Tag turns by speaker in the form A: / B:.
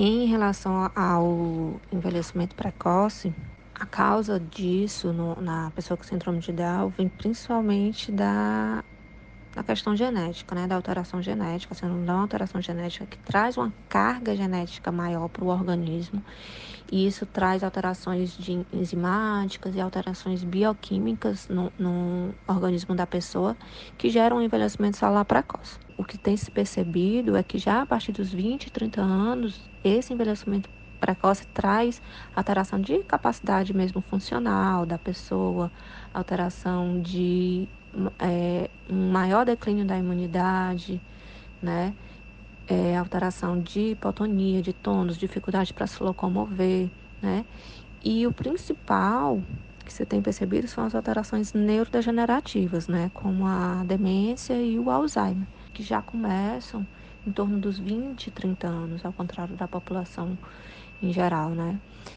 A: Em relação ao envelhecimento precoce, a causa disso no, na pessoa com síndrome de Down vem principalmente da, da questão genética, né, da alteração genética, sendo uma alteração genética que traz uma carga genética maior para o organismo, e isso traz alterações de enzimáticas e alterações bioquímicas no, no organismo da pessoa que geram um envelhecimento celular precoce. O que tem se percebido é que já a partir dos 20, 30 anos, esse envelhecimento precoce traz alteração de capacidade mesmo funcional da pessoa, alteração de é, um maior declínio da imunidade, né? É, alteração de hipotonia, de tônus, dificuldade para se locomover, né? E o principal que você tem percebido são as alterações neurodegenerativas, né? Como a demência e o Alzheimer, que já começam em torno dos 20, 30 anos, ao contrário da população em geral, né?